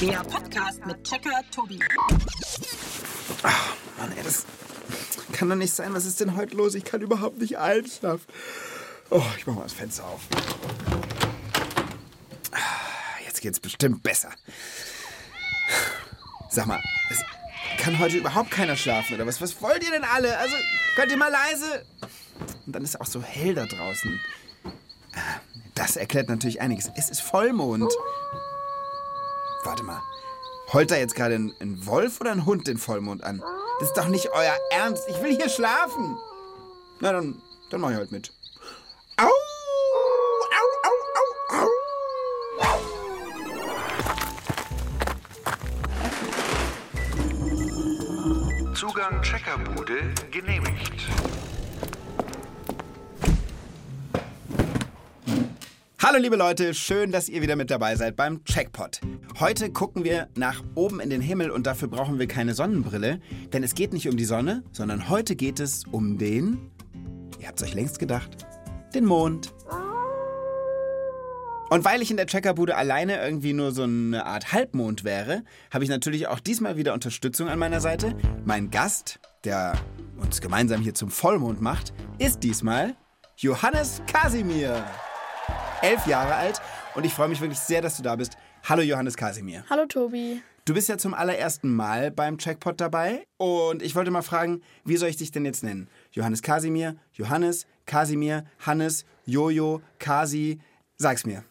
Der Podcast mit Checker Tobi. Ach, Mann, ey, das kann doch nicht sein. Was ist denn heute los? Ich kann überhaupt nicht einschlafen. Oh, ich mach mal das Fenster auf. Ah, Jetzt geht's bestimmt besser. Sag mal, es kann heute überhaupt keiner schlafen, oder was? Was wollt ihr denn alle? Also, könnt ihr mal leise? Und dann ist auch so hell da draußen. Ah, Das erklärt natürlich einiges. Es ist Vollmond. Warte mal. Heult da jetzt gerade ein, ein Wolf oder ein Hund den Vollmond an? Das ist doch nicht euer Ernst. Ich will hier schlafen. Na, dann, dann mach ich halt mit. Au! Au, au, au, au! Zugang Checkerbude genehmigt. Hallo liebe Leute, schön, dass ihr wieder mit dabei seid beim Checkpot. Heute gucken wir nach oben in den Himmel und dafür brauchen wir keine Sonnenbrille, denn es geht nicht um die Sonne, sondern heute geht es um den, ihr habt es euch längst gedacht, den Mond. Und weil ich in der Checkerbude alleine irgendwie nur so eine Art Halbmond wäre, habe ich natürlich auch diesmal wieder Unterstützung an meiner Seite. Mein Gast, der uns gemeinsam hier zum Vollmond macht, ist diesmal Johannes Kasimir. Elf Jahre alt und ich freue mich wirklich sehr, dass du da bist. Hallo Johannes Kasimir. Hallo Tobi. Du bist ja zum allerersten Mal beim Checkpot dabei und ich wollte mal fragen, wie soll ich dich denn jetzt nennen? Johannes Kasimir, Johannes, Kasimir, Hannes, Jojo, Kasi, sag's mir.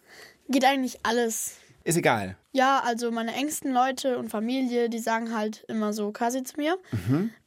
Geht eigentlich alles. Ist egal. Ja, also meine engsten Leute und Familie, die sagen halt immer so Kasi zu mir.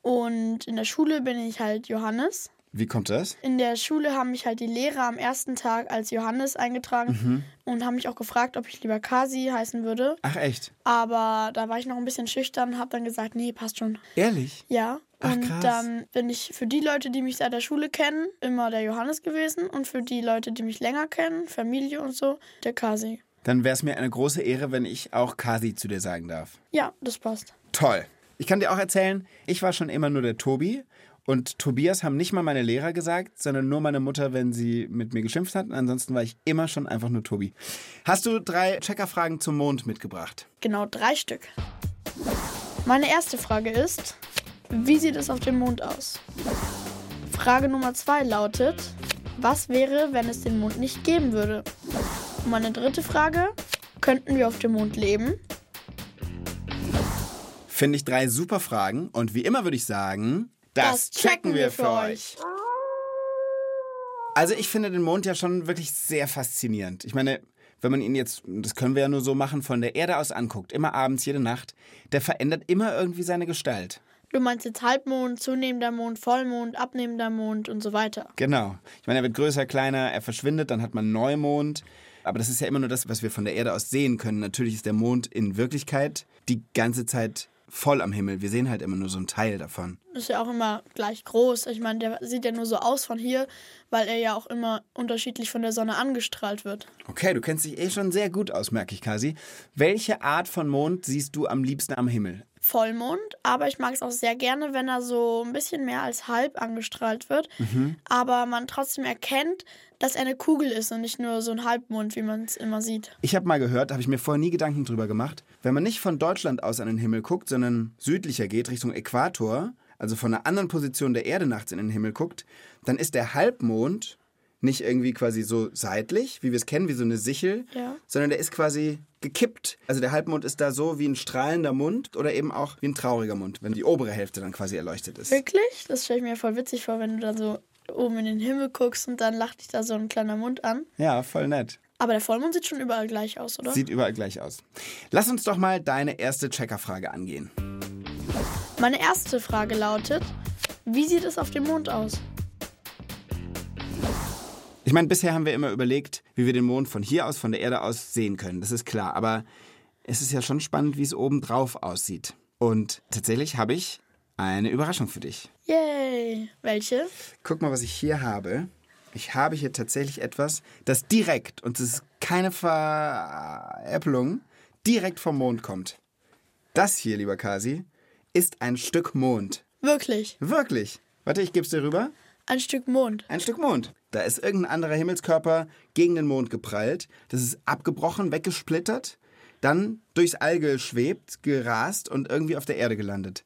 Und in der Schule bin ich halt Johannes. Wie kommt das? In der Schule haben mich halt die Lehrer am ersten Tag als Johannes eingetragen und haben mich auch gefragt, ob ich lieber Kasi heißen würde. Ach echt? Aber da war ich noch ein bisschen schüchtern, habe dann gesagt, nee, passt schon. Ehrlich? Ja. Ach, und krass. dann bin ich für die Leute, die mich seit der Schule kennen, immer der Johannes gewesen. Und für die Leute, die mich länger kennen, Familie und so, der Kasi. Dann wäre es mir eine große Ehre, wenn ich auch Kasi zu dir sagen darf. Ja, das passt. Toll. Ich kann dir auch erzählen, ich war schon immer nur der Tobi. Und Tobias haben nicht mal meine Lehrer gesagt, sondern nur meine Mutter, wenn sie mit mir geschimpft hat. Und ansonsten war ich immer schon einfach nur Tobi. Hast du drei Checkerfragen zum Mond mitgebracht? Genau drei Stück. Meine erste Frage ist, wie sieht es auf dem Mond aus? Frage Nummer zwei lautet, was wäre, wenn es den Mond nicht geben würde? Und meine dritte Frage, könnten wir auf dem Mond leben? Finde ich drei super Fragen. Und wie immer würde ich sagen, das, checken wir für euch. Also ich finde den Mond ja schon wirklich sehr faszinierend. Ich meine, wenn man ihn jetzt, das können wir ja nur so machen, von der Erde aus anguckt, immer abends, jede Nacht, der verändert immer irgendwie seine Gestalt. Du meinst jetzt Halbmond, zunehmender Mond, Vollmond, abnehmender Mond und so weiter. Genau. Ich meine, er wird größer, kleiner, er verschwindet, dann hat man Neumond. Aber das ist ja immer nur das, was wir von der Erde aus sehen können. Natürlich ist der Mond in Wirklichkeit die ganze Zeit voll am Himmel. Wir sehen halt immer nur so einen Teil davon. Ist ja auch immer gleich groß. Ich meine, der sieht ja nur so aus von hier, weil er ja auch immer unterschiedlich von der Sonne angestrahlt wird. Okay, du kennst dich eh schon sehr gut aus, merke ich, Kasi. Welche Art von Mond siehst du am liebsten am Himmel? Vollmond, aber ich mag es auch sehr gerne, wenn er so ein bisschen mehr als halb angestrahlt wird, aber man trotzdem erkennt, dass er eine Kugel ist und nicht nur so ein Halbmond, wie man es immer sieht. Ich habe mal gehört, habe ich mir vorher nie Gedanken drüber gemacht, wenn man nicht von Deutschland aus an den Himmel guckt, sondern südlicher geht, Richtung Äquator, also von einer anderen Position der Erde nachts in den Himmel guckt, dann ist der Halbmond nicht irgendwie quasi so seitlich, wie wir es kennen, wie so eine Sichel, Ja. sondern der ist quasi gekippt. Also der Halbmond ist da so wie ein strahlender Mund oder eben auch wie ein trauriger Mund, wenn die obere Hälfte dann quasi erleuchtet ist. Wirklich? Das stelle ich mir voll witzig vor, wenn du da so oben in den Himmel guckst und dann lacht dich da so ein kleiner Mund an. Ja, voll nett. Aber der Vollmond sieht schon überall gleich aus, oder? Sieht überall gleich aus. Lass uns doch mal deine erste Checkerfrage angehen. Meine erste Frage lautet, wie sieht es auf dem Mond aus? Ich meine, bisher haben wir immer überlegt, wie wir den Mond von hier aus, von der Erde aus sehen können. Das ist klar. Aber es ist ja schon spannend, wie es oben drauf aussieht. Und tatsächlich habe ich eine Überraschung für dich. Yay! Welche? Guck mal, was ich hier habe. Ich habe hier tatsächlich etwas, das direkt, und das ist keine Veräppelung, direkt vom Mond kommt. Das hier, lieber Kasi, ist ein Stück Mond. Wirklich. Wirklich. Warte, ich gebe es dir rüber. Ein Stück Mond. Ein Stück Mond. Da ist irgendein anderer Himmelskörper gegen den Mond geprallt. Das ist abgebrochen, weggesplittert. dann durchs All geschwebt, gerast und irgendwie auf der Erde gelandet.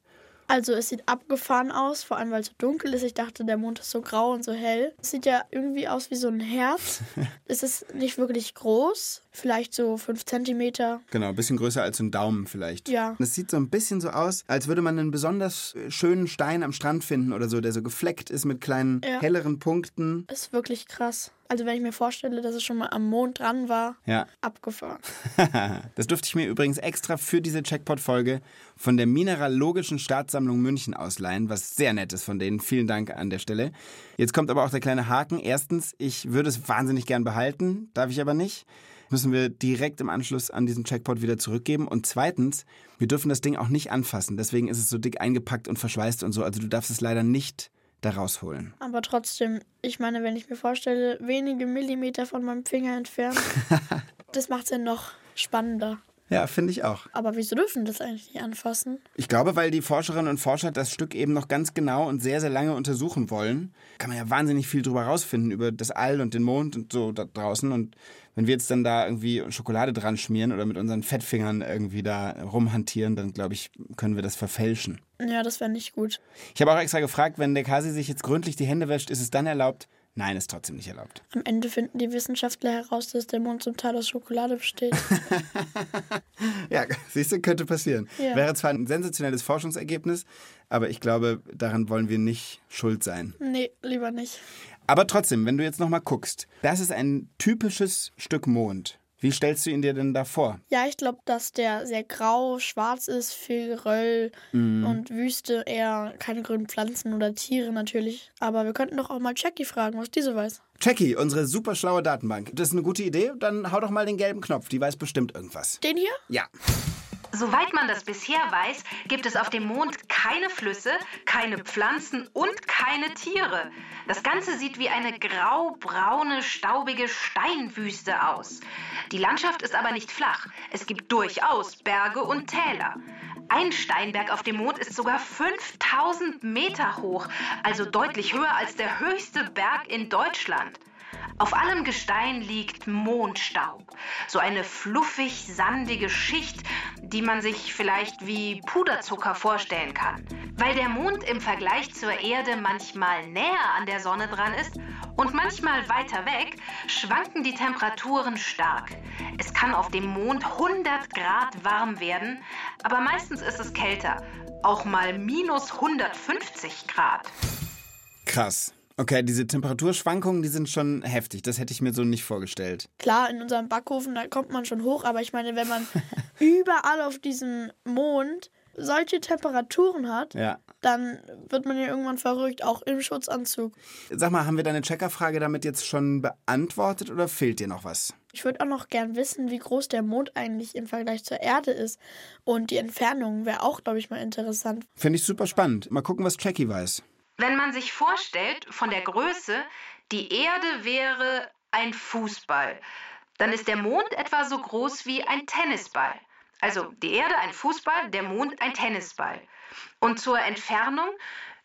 Also es sieht abgefahren aus, vor allem weil es so dunkel ist. Ich dachte, der Mond ist so grau und so hell. Es sieht ja irgendwie aus wie so ein Herz. es ist nicht wirklich groß, vielleicht so 5 Zentimeter. Genau, ein bisschen größer als ein Daumen vielleicht. Ja. Es sieht so ein bisschen so aus, als würde man einen besonders äh, schönen Stein am Strand finden oder so, der so gefleckt ist mit kleinen Ja. helleren Punkten. Ist wirklich krass. Also wenn ich mir vorstelle, dass es schon mal am Mond dran war, Ja. abgefahren. das durfte ich mir übrigens extra für diese Checkpot-Folge von der Mineralogischen Staatssammlung München ausleihen, was sehr nett ist von denen. Vielen Dank an der Stelle. Jetzt kommt aber auch der kleine Haken. Erstens, ich würde es wahnsinnig gern behalten, darf ich aber nicht. Müssen wir direkt im Anschluss an diesen Checkpot wieder zurückgeben. Und zweitens, wir dürfen das Ding auch nicht anfassen. Deswegen ist es so dick eingepackt und verschweißt und so. Also du darfst es leider nicht da rausholen. Aber trotzdem, ich meine, wenn ich mir vorstelle, wenige Millimeter von meinem Finger entfernt, das macht es ja noch spannender. Ja, finde ich auch. Aber wieso dürfen das eigentlich nicht anfassen? Ich glaube, weil die Forscherinnen und Forscher das Stück eben noch ganz genau und sehr, sehr lange untersuchen wollen, kann man ja wahnsinnig viel drüber rausfinden, über das All und den Mond und so da draußen. Und wenn wir jetzt dann da irgendwie Schokolade dran schmieren oder mit unseren Fettfingern irgendwie da rumhantieren, dann glaube ich, können wir das verfälschen. Ja, das wäre nicht gut. Ich habe auch extra gefragt, wenn der Kasi sich jetzt gründlich die Hände wäscht, ist es dann erlaubt? Nein, ist trotzdem nicht erlaubt. Am Ende finden die Wissenschaftler heraus, dass der Mond zum Teil aus Schokolade besteht. Ja, siehst du, könnte passieren. Ja. Wäre zwar ein sensationelles Forschungsergebnis, aber ich glaube, daran wollen wir nicht schuld sein. nee, lieber nicht. Aber trotzdem, wenn du jetzt nochmal guckst, das ist ein typisches Stück Mond. Wie stellst du ihn dir denn da vor? Ja, ich glaube, dass der sehr grau, schwarz ist, viel Geröll und Wüste, eher keine grünen Pflanzen oder Tiere natürlich. Aber wir könnten doch auch mal Jackie fragen, was diese weiß. Jackie, unsere super schlaue Datenbank. Das ist eine gute Idee. Dann hau doch mal den gelben Knopf. Die weiß bestimmt irgendwas. Den hier? Ja. Soweit man das bisher weiß, gibt es auf dem Mond keine Flüsse, keine Pflanzen und keine Tiere. Das Ganze sieht wie eine grau-braune, staubige Steinwüste aus. Die Landschaft ist aber nicht flach. Es gibt durchaus Berge und Täler. Ein Steinberg auf dem Mond ist sogar 5000 Meter hoch, also deutlich höher als der höchste Berg in Deutschland. Auf allem Gestein liegt Mondstaub. So eine fluffig sandige Schicht, die man sich vielleicht wie Puderzucker vorstellen kann. Weil der Mond im Vergleich zur Erde manchmal näher an der Sonne dran ist und manchmal weiter weg, schwanken die Temperaturen stark. Es kann auf dem Mond 100 Grad warm werden, aber meistens ist es kälter. Auch mal minus 150 Grad. Krass. Okay, diese Temperaturschwankungen, die sind schon heftig. Das hätte ich mir so nicht vorgestellt. Klar, in unserem Backofen, da kommt man schon hoch, aber ich meine, wenn man überall auf diesem Mond solche Temperaturen hat, Ja. dann wird man ja irgendwann verrückt, auch im Schutzanzug. Sag mal, haben wir deine Checkerfrage damit jetzt schon beantwortet oder fehlt dir noch was? Ich würde auch noch gern wissen, wie groß der Mond eigentlich im Vergleich zur Erde ist. Und die Entfernung wäre auch, glaube ich, mal interessant. Finde ich super spannend. Mal gucken, was Jackie weiß. Wenn man sich vorstellt, von der Größe, die Erde wäre ein Fußball, dann ist der Mond etwa so groß wie ein Tennisball. Also die Erde ein Fußball, der Mond ein Tennisball. Und zur Entfernung,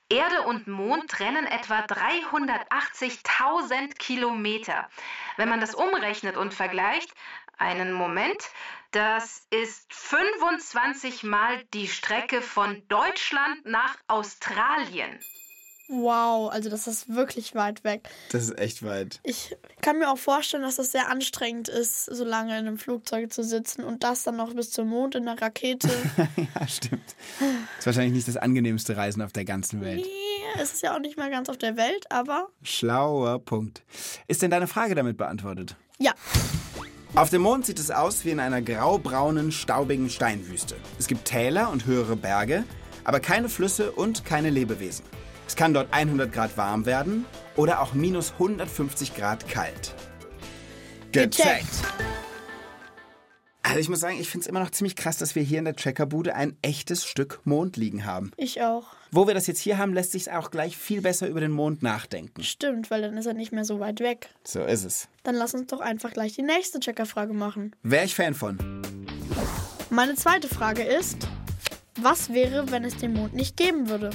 Erde und Mond trennen etwa 380.000 Kilometer. Wenn man das umrechnet und vergleicht, einen Moment, das ist 25 Mal die Strecke von Deutschland nach Australien. Wow, also das ist wirklich weit weg. Das ist echt weit. Ich kann mir auch vorstellen, dass das sehr anstrengend ist, so lange in einem Flugzeug zu sitzen und das dann noch bis zum Mond in der Rakete. ja, stimmt. Ist wahrscheinlich nicht das angenehmste Reisen auf der ganzen Welt. Nee, es ist ja auch nicht mal ganz auf der Welt, aber Schlauer Punkt. Ist denn deine Frage damit beantwortet? ja. Auf dem Mond sieht es aus wie in einer graubraunen, staubigen Steinwüste. Es gibt Täler und höhere Berge, aber keine Flüsse und keine Lebewesen. Es kann dort 100 Grad warm werden oder auch minus 150 Grad kalt. Gecheckt. Also ich muss sagen, ich finde es immer noch ziemlich krass, dass wir hier in der Checkerbude ein echtes Stück Mond liegen haben. Ich auch. Wo wir das jetzt hier haben, lässt sich auch gleich viel besser über den Mond nachdenken. Stimmt, weil dann ist er nicht mehr so weit weg. So ist es. Dann lass uns doch einfach gleich die nächste Checkerfrage machen. Wäre ich Fan von. Meine zweite Frage ist, was wäre, wenn es den Mond nicht geben würde?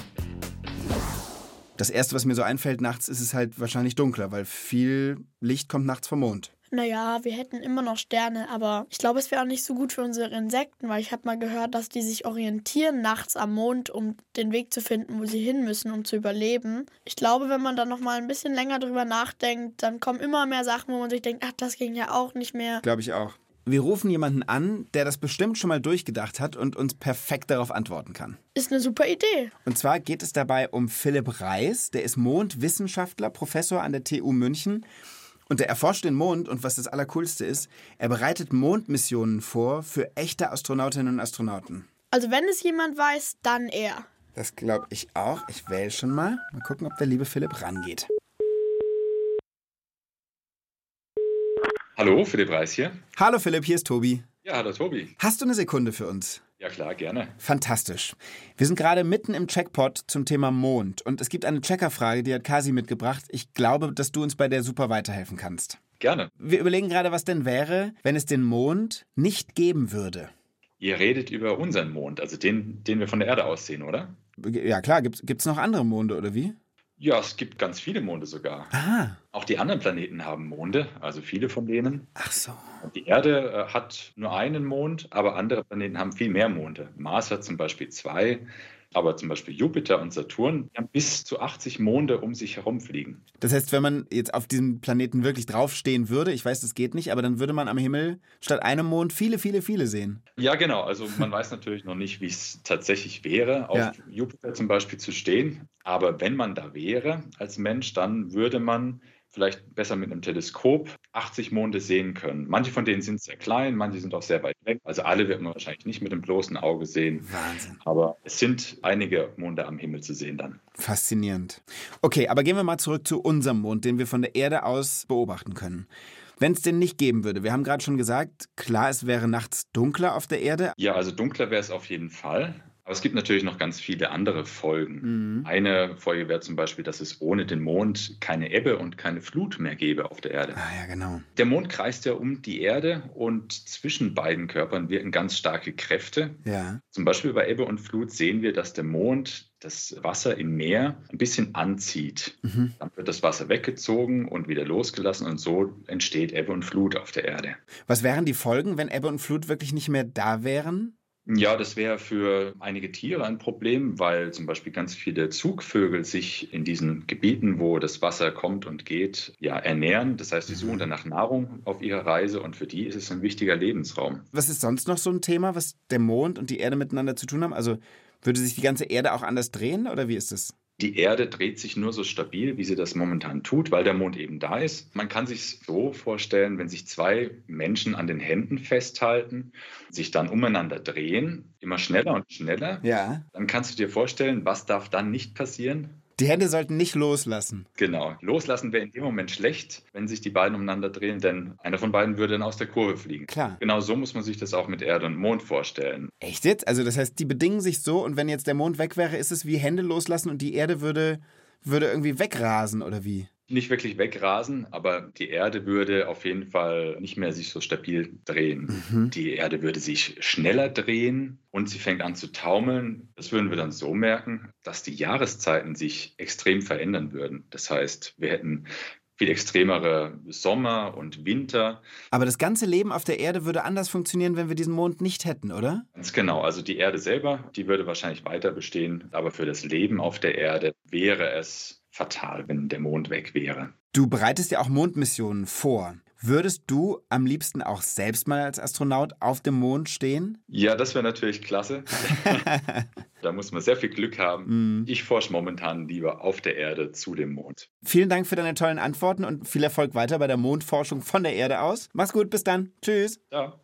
Das erste, was mir so einfällt nachts, ist es halt wahrscheinlich dunkler, weil viel Licht kommt nachts vom Mond. Naja, wir hätten immer noch Sterne, aber ich glaube, es wäre auch nicht so gut für unsere Insekten, weil ich habe mal gehört, dass die sich orientieren nachts am Mond, um den Weg zu finden, wo sie hin müssen, um zu überleben. Ich glaube, wenn man dann noch mal ein bisschen länger drüber nachdenkt, dann kommen immer mehr Sachen, wo man sich denkt, ach, das ging ja auch nicht mehr. Glaube ich auch. Wir rufen jemanden an, der das bestimmt schon mal durchgedacht hat und uns perfekt darauf antworten kann. Ist eine super Idee. Und zwar geht es dabei um Philipp Reis, der ist Mondwissenschaftler, Professor an der TU München. Und der erforscht den Mond und was das Allercoolste ist, er bereitet Mondmissionen vor für echte Astronautinnen und Astronauten. Also wenn es jemand weiß, dann er. Das glaube ich auch. Ich wähle schon mal. Mal gucken, ob der liebe Philipp rangeht. Hallo, Philipp Reis hier. Hallo Philipp, hier ist Tobi. Ja, hallo Tobi. Hast du eine Sekunde für uns? Ja klar, gerne. Fantastisch. Wir sind gerade mitten im Checkpot zum Thema Mond und es gibt eine Checkerfrage, die hat Kasi mitgebracht. Ich glaube, dass du uns bei der super weiterhelfen kannst. Gerne. Wir überlegen gerade, was denn wäre, wenn es den Mond nicht geben würde. Ihr redet über unseren Mond, also den, den wir von der Erde aus sehen, oder? Ja klar, gibt es noch andere Monde oder wie? Ja, es gibt ganz viele Monde sogar. Ah, Auch die anderen Planeten haben Monde, also viele von denen. ach so. Und die Erde äh, hat nur einen Mond, aber andere Planeten haben viel mehr Monde. Mars hat zum Beispiel zwei, aber zum Beispiel Jupiter und Saturn die haben bis zu 80 Monde um sich herum fliegen. Das heißt, wenn man jetzt auf diesem Planeten wirklich draufstehen würde, ich weiß, das geht nicht, aber dann würde man am Himmel statt einem Mond viele, viele, viele sehen. Ja, genau. Also man weiß natürlich noch nicht, wie es tatsächlich wäre, auf Ja. Jupiter zum Beispiel zu stehen. Aber wenn man da wäre als Mensch, dann würde man vielleicht besser mit einem Teleskop 80 Monde sehen können. Manche von denen sind sehr klein, manche sind auch sehr weit weg. Also alle wird man wahrscheinlich nicht mit dem bloßen Auge sehen. Wahnsinn. Aber es sind einige Monde am Himmel zu sehen dann. Faszinierend. Okay, aber gehen wir mal zurück zu unserem Mond, den wir von der Erde aus beobachten können. Wenn es den nicht geben würde, wir haben gerade schon gesagt, klar, es wäre nachts dunkler auf der Erde. Ja, also dunkler wäre es auf jeden Fall. Aber es gibt natürlich noch ganz viele andere Folgen. Mhm. Eine Folge wäre zum Beispiel, dass es ohne den Mond keine Ebbe und keine Flut mehr gäbe auf der Erde. Ah ja, genau. Der Mond kreist ja um die Erde und zwischen beiden Körpern wirken ganz starke Kräfte. Ja. Zum Beispiel bei Ebbe und Flut sehen wir, dass der Mond das Wasser im Meer ein bisschen anzieht. Mhm. Dann wird das Wasser weggezogen und wieder losgelassen und so entsteht Ebbe und Flut auf der Erde. Was wären die Folgen, wenn Ebbe und Flut wirklich nicht mehr da wären? Ja, das wäre für einige Tiere ein Problem, weil zum Beispiel ganz viele Zugvögel sich in diesen Gebieten, wo das Wasser kommt und geht, ja, ernähren. Das heißt, sie suchen dann nach Nahrung auf ihrer Reise und für die ist es ein wichtiger Lebensraum. Was ist sonst noch so ein Thema, was der Mond und die Erde miteinander zu tun haben? Also würde sich die ganze Erde auch anders drehen oder wie ist es? Die Erde dreht sich nur so stabil, wie sie das momentan tut, weil der Mond eben da ist. Man kann sich so vorstellen, wenn sich zwei Menschen an den Händen festhalten, sich dann umeinander drehen, immer schneller und schneller, Ja. dann kannst du dir vorstellen, was darf dann nicht passieren? Die Hände sollten nicht loslassen. Genau. Loslassen wäre in dem Moment schlecht, wenn sich die beiden umeinander drehen, denn einer von beiden würde dann aus der Kurve fliegen. Klar. Genau so muss man sich das auch mit Erde und Mond vorstellen. Echt jetzt? Also das heißt, die bedingen sich so und wenn jetzt der Mond weg wäre, ist es wie Hände loslassen und die Erde würde, würde irgendwie wegrasen oder wie? Nicht wirklich wegrasen, aber die Erde würde auf jeden Fall nicht mehr sich so stabil drehen. Mhm. Die Erde würde sich schneller drehen und sie fängt an zu taumeln. Das würden wir dann so merken, dass die Jahreszeiten sich extrem verändern würden. Das heißt, wir hätten viel extremere Sommer und Winter. Aber das ganze Leben auf der Erde würde anders funktionieren, wenn wir diesen Mond nicht hätten, oder? Ganz genau. Also die Erde selber, die würde wahrscheinlich weiter bestehen, aber für das Leben auf der Erde wäre es fatal, wenn der Mond weg wäre. Du bereitest ja auch Mondmissionen vor. Würdest du am liebsten auch selbst mal als Astronaut auf dem Mond stehen? Ja, das wäre natürlich klasse. da muss man sehr viel Glück haben. Mhm. Ich forsche momentan lieber auf der Erde zu dem Mond. Vielen Dank für deine tollen Antworten und viel Erfolg weiter bei der Mondforschung von der Erde aus. Mach's gut, bis dann. Tschüss. Ja.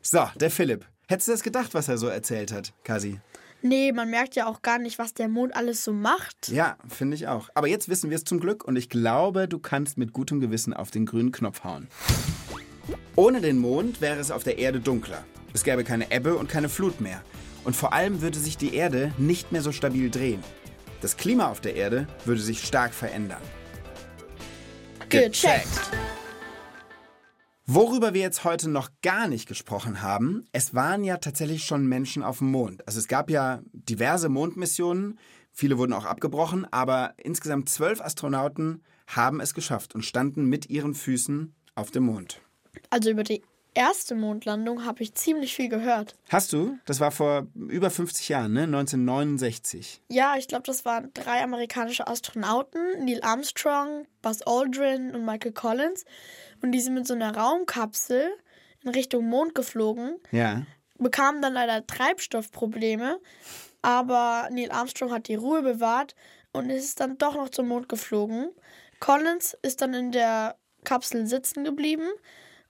So, der Philipp. Hättest du das gedacht, was er so erzählt hat, Kasi? Nee, man merkt ja auch gar nicht, was der Mond alles so macht. Ja, finde ich auch. Aber jetzt wissen wir es zum Glück und ich glaube, du kannst mit gutem Gewissen auf den grünen Knopf hauen. Ohne den Mond wäre es auf der Erde dunkler. Es gäbe keine Ebbe und keine Flut mehr. Und vor allem würde sich die Erde nicht mehr so stabil drehen. Das Klima auf der Erde würde sich stark verändern. Gecheckt. Worüber wir jetzt heute noch gar nicht gesprochen haben, es waren ja tatsächlich schon Menschen auf dem Mond. Also es gab ja diverse Mondmissionen, viele wurden auch abgebrochen, aber insgesamt zwölf Astronauten haben es geschafft und standen mit ihren Füßen auf dem Mond. Also über die erste Mondlandung habe ich ziemlich viel gehört. Hast du? Das war vor über 50 Jahren, ne? 1969. Ja, ich glaube, das waren drei amerikanische Astronauten, Neil Armstrong, Buzz Aldrin und Michael Collins. Und die sind mit so einer Raumkapsel in Richtung Mond geflogen, Ja. bekamen dann leider Treibstoffprobleme, aber Neil Armstrong hat die Ruhe bewahrt und ist dann doch noch zum Mond geflogen. Collins ist dann in der Kapsel sitzen geblieben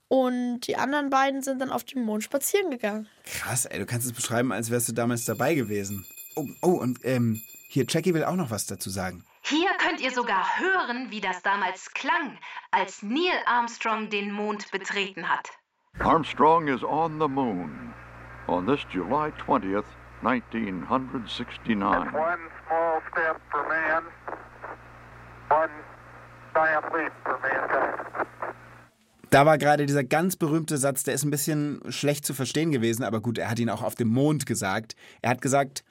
und die anderen beiden sind dann auf dem Mond spazieren gegangen. Krass, ey, du kannst es beschreiben, als wärst du damals dabei gewesen. Oh, oh und ähm, hier, Jackie will auch noch was dazu sagen. Hier könnt ihr sogar hören, wie das damals klang, als Neil Armstrong den Mond betreten hat. Armstrong is on the moon on this July 20th, 1969. One small step for man, one giant leap for mankind. Da war gerade dieser ganz berühmte Satz, der ist ein bisschen schlecht zu verstehen gewesen, aber gut, er hat ihn auch auf dem Mond gesagt. Er hat gesagt,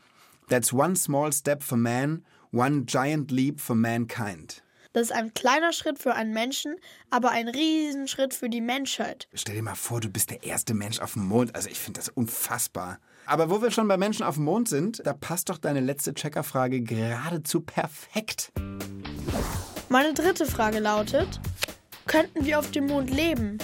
That's one small step for man, one giant leap for mankind. Das ist ein kleiner Schritt für einen Menschen, aber ein Riesenschritt für die Menschheit. Stell dir mal vor, du bist der erste Mensch auf dem Mond. Also ich finde das unfassbar. Aber wo wir schon bei Menschen auf dem Mond sind, da passt doch deine letzte Checkerfrage geradezu perfekt. Meine dritte Frage lautet, könnten wir auf dem Mond leben?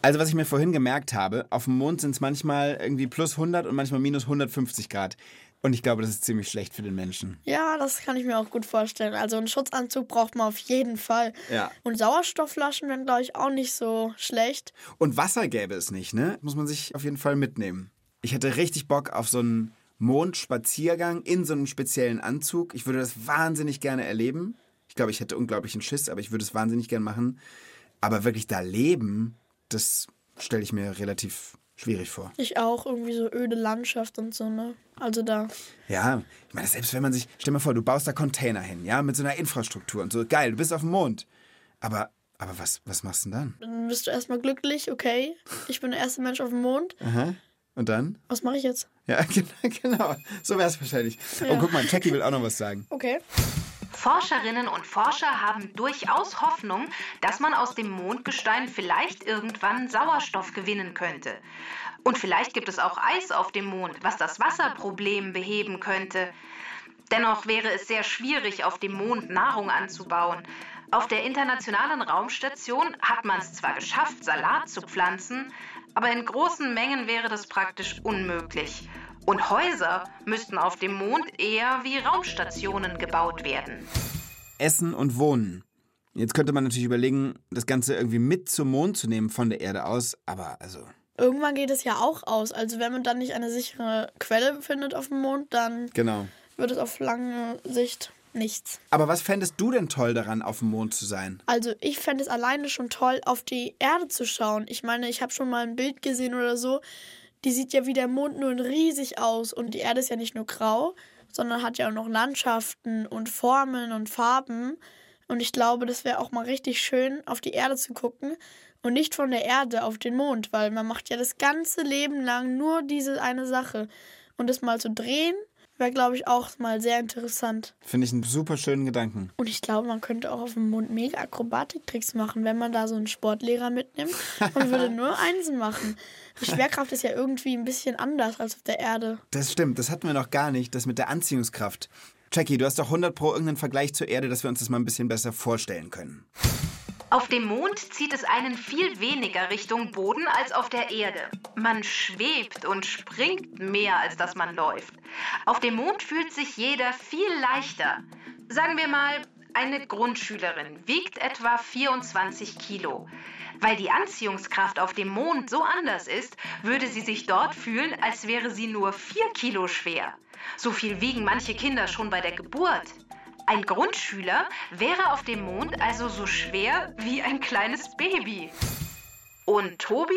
Also was ich mir vorhin gemerkt habe, auf dem Mond sind es manchmal irgendwie plus 100 und manchmal minus 150 Grad. Und ich glaube, das ist ziemlich schlecht für den Menschen. Ja, das kann ich mir auch gut vorstellen. Also einen Schutzanzug braucht man auf jeden Fall. Ja. Und Sauerstoffflaschen wären, glaube ich, auch nicht so schlecht. Und Wasser gäbe es nicht, ne? Muss man sich auf jeden Fall mitnehmen. Ich hätte richtig Bock auf so einen Mondspaziergang in so einem speziellen Anzug. Ich würde das wahnsinnig gerne erleben. Ich glaube, ich hätte unglaublichen Schiss, aber ich würde es wahnsinnig gerne machen. Aber wirklich da leben, das stelle ich mir relativ schwierig vor. Ich auch, irgendwie so öde Landschaft und so, ne? Also da. Ja, ich meine, selbst wenn man sich, stell mal vor, du baust da Container hin, ja, mit so einer Infrastruktur und so, geil, du bist auf dem Mond. Aber, aber was, was machst du denn dann? Dann bist du erstmal glücklich, okay. Ich bin der erste Mensch auf dem Mond. Aha. Und dann? Was mache ich jetzt? Ja, genau. So wäre es wahrscheinlich. Oh, Ja. guck mal, Jackie will auch noch was sagen. Okay. Forscherinnen und Forscher haben durchaus Hoffnung, dass man aus dem Mondgestein vielleicht irgendwann Sauerstoff gewinnen könnte. Und vielleicht gibt es auch Eis auf dem Mond, was das Wasserproblem beheben könnte. Dennoch wäre es sehr schwierig, auf dem Mond Nahrung anzubauen. Auf der Internationalen Raumstation hat man es zwar geschafft, Salat zu pflanzen, aber in großen Mengen wäre das praktisch unmöglich. Und Häuser müssten auf dem Mond eher wie Raumstationen gebaut werden. Essen und Wohnen. Jetzt könnte man natürlich überlegen, das Ganze irgendwie mit zum Mond zu nehmen von der Erde aus, aber also. Irgendwann geht es ja auch aus. Also wenn man dann nicht eine sichere Quelle findet auf dem Mond, dann Genau. wird es auf lange Sicht nichts. Aber was fändest du denn toll daran, auf dem Mond zu sein? Also ich fände es alleine schon toll, auf die Erde zu schauen. Ich meine, ich habe schon mal ein Bild gesehen oder so. Die sieht ja wie der Mond nur riesig aus. Und die Erde ist ja nicht nur grau, sondern hat ja auch noch Landschaften und Formen und Farben. Und ich glaube, das wäre auch mal richtig schön, auf die Erde zu gucken und nicht von der Erde auf den Mond, weil man macht ja das ganze Leben lang nur diese eine Sache. Und das mal zu drehen, wäre, glaube ich, auch mal sehr interessant. Finde ich einen super schönen Gedanken. Und ich glaube, man könnte auch auf dem Mond mega Akrobatiktricks machen, wenn man da so einen Sportlehrer mitnimmt und würde nur Einsen machen. Die Schwerkraft ist ja irgendwie ein bisschen anders als auf der Erde. Das stimmt, das hatten wir noch gar nicht, das mit der Anziehungskraft. Jackie, du hast doch 100 pro irgendeinen Vergleich zur Erde, dass wir uns das mal ein bisschen besser vorstellen können. Auf dem Mond zieht es einen viel weniger Richtung Boden als auf der Erde. Man schwebt und springt mehr, als dass man läuft. Auf dem Mond fühlt sich jeder viel leichter. Sagen wir mal, eine Grundschülerin wiegt etwa 24 Kilo. Weil die Anziehungskraft auf dem Mond so anders ist, würde sie sich dort fühlen, als wäre sie nur 4 Kilo schwer. So viel wiegen manche Kinder schon bei der Geburt. Ein Grundschüler wäre auf dem Mond also so schwer wie ein kleines Baby. Und Tobi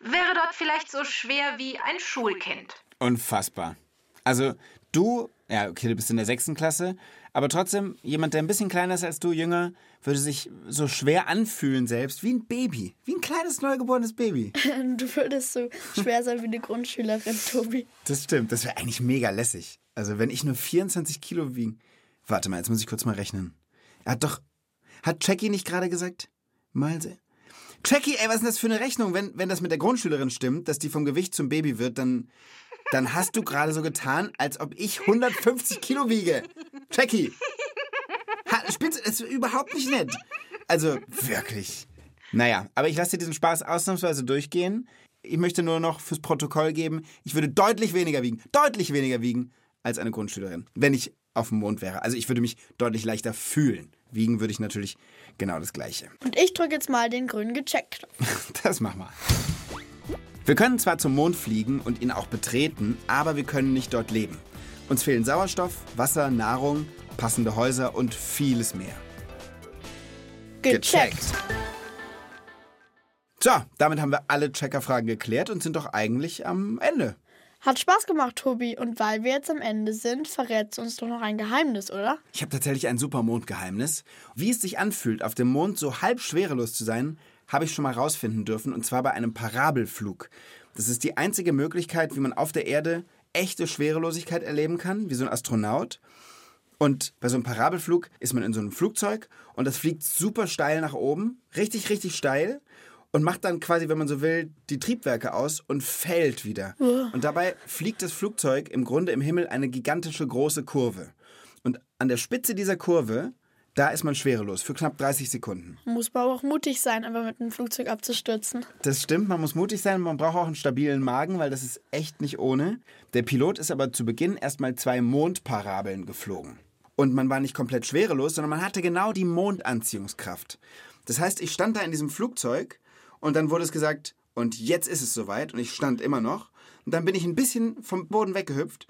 wäre dort vielleicht so schwer wie ein Schulkind. Unfassbar. Also du, ja, okay, du bist in der sechsten Klasse, aber trotzdem, jemand, der ein bisschen kleiner ist als du, jünger, würde sich so schwer anfühlen selbst, wie ein Baby. Wie ein kleines, neugeborenes Baby. Du würdest so schwer sein wie eine Grundschülerin, Tobi. Das stimmt, das wäre eigentlich mega lässig. Also wenn ich nur 24 Kilo wiegen... Warte mal, jetzt muss ich kurz mal rechnen. Er hat doch... Hat Jackie nicht gerade gesagt? Mal sehen. Jackie, ey, was ist denn das für eine Rechnung? Wenn, wenn das mit der Grundschülerin stimmt, dass die vom Gewicht zum Baby wird, dann, dann hast du gerade so getan, als ob ich 150 Kilo wiege. Jackie. Ha, Spitze, das ist überhaupt nicht nett. Also, wirklich. Naja, aber ich lasse dir diesen Spaß ausnahmsweise durchgehen. Ich möchte nur noch fürs Protokoll geben, ich würde deutlich weniger wiegen, deutlich weniger wiegen als eine Grundschülerin, wenn ich auf dem Mond wäre. Also ich würde mich deutlich leichter fühlen. Wiegen würde ich natürlich genau das Gleiche. Und ich drücke jetzt mal den grünen Gecheckt-Knopf. Das mach mal. Wir können zwar zum Mond fliegen und ihn auch betreten, aber wir können nicht dort leben. Uns fehlen Sauerstoff, Wasser, Nahrung, passende Häuser und vieles mehr. Gecheckt. So, damit haben wir alle Checkerfragen geklärt und sind doch eigentlich am Ende. Hat Spaß gemacht, Tobi. Und weil wir jetzt am Ende sind, verrätst du uns doch noch ein Geheimnis, oder? Ich habe tatsächlich ein super Mondgeheimnis. Wie es sich anfühlt, auf dem Mond so halb schwerelos zu sein, habe ich schon mal rausfinden dürfen, und zwar bei einem Parabelflug. Das ist die einzige Möglichkeit, wie man auf der Erde echte Schwerelosigkeit erleben kann, wie so ein Astronaut. Und bei so einem Parabelflug ist man in so einem Flugzeug und das fliegt super steil nach oben, richtig, richtig steil und macht dann quasi, wenn man so will, die Triebwerke aus und fällt wieder. Und dabei fliegt das Flugzeug im Grunde im Himmel eine gigantische große Kurve. Und an der Spitze dieser Kurve, da ist man schwerelos für knapp 30 Sekunden. Muss man aber auch mutig sein, einfach mit einem Flugzeug abzustürzen. Das stimmt, man muss mutig sein, man braucht auch einen stabilen Magen, weil das ist echt nicht ohne. Der Pilot ist aber zu Beginn erstmal zwei Mondparabeln geflogen. Und man war nicht komplett schwerelos, sondern man hatte genau die Mondanziehungskraft. Das heißt, ich stand da in diesem Flugzeug und dann wurde es gesagt, und jetzt ist es soweit und ich stand immer noch. Und dann bin ich ein bisschen vom Boden weggehüpft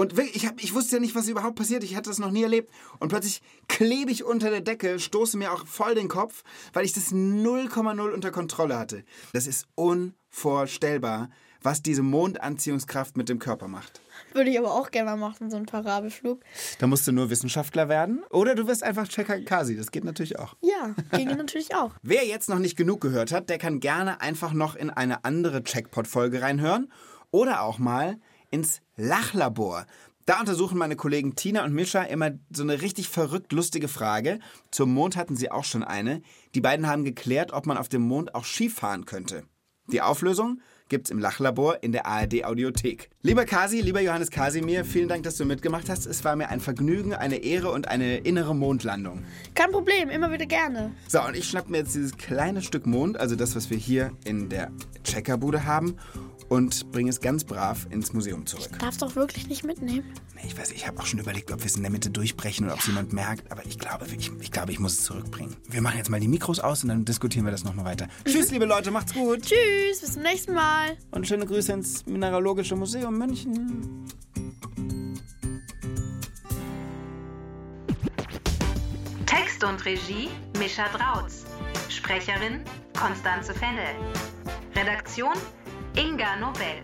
und ich, hab, ich wusste ja nicht, was überhaupt passiert. Ich hatte das noch nie erlebt. Und plötzlich klebe ich unter der Decke, stoße mir auch voll den Kopf, weil ich das 0,0 unter Kontrolle hatte. Das ist unvorstellbar, was diese Mondanziehungskraft mit dem Körper macht. Würde ich aber auch gerne mal machen, so einen Parabelflug. Da musst du nur Wissenschaftler werden oder du wirst einfach Checker Kasi. Das geht natürlich auch. Ja, ginge natürlich auch. Wer jetzt noch nicht genug gehört hat, der kann gerne einfach noch in eine andere Checkpot-Folge reinhören oder auch mal ins Lachlabor. Da untersuchen meine Kollegen Tina und Mischa immer so eine richtig verrückt lustige Frage. Zum Mond hatten sie auch schon eine. Die beiden haben geklärt, ob man auf dem Mond auch Skifahren könnte. Die Auflösung gibt's im Lachlabor in der ARD Audiothek. Lieber Kasi, lieber Johannes Kasimir, vielen Dank, dass du mitgemacht hast. Es war mir ein Vergnügen, eine Ehre und eine innere Mondlandung. Kein Problem, immer wieder gerne. So, und ich schnapp mir jetzt dieses kleine Stück Mond, also das, was wir hier in der Checkerbude haben, und bringe es ganz brav ins Museum zurück. Darfst doch wirklich nicht mitnehmen. Nee, Ich weiß, ich habe auch schon überlegt, ob wir es in der Mitte durchbrechen oder ob es jemand merkt, aber ich glaube, ich, ich glaube, ich muss es zurückbringen. Wir machen jetzt mal die Mikros aus und dann diskutieren wir das nochmal weiter. Tschüss, liebe Leute, macht's gut. Tschüss, bis zum nächsten Mal. Und schöne Grüße ins Mineralogische Museum München. Text und Regie Mischa Drautz. Sprecherin Konstanze Fennel. Redaktion Inga Nobel.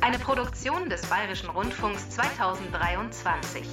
Eine Produktion des Bayerischen Rundfunks 2023.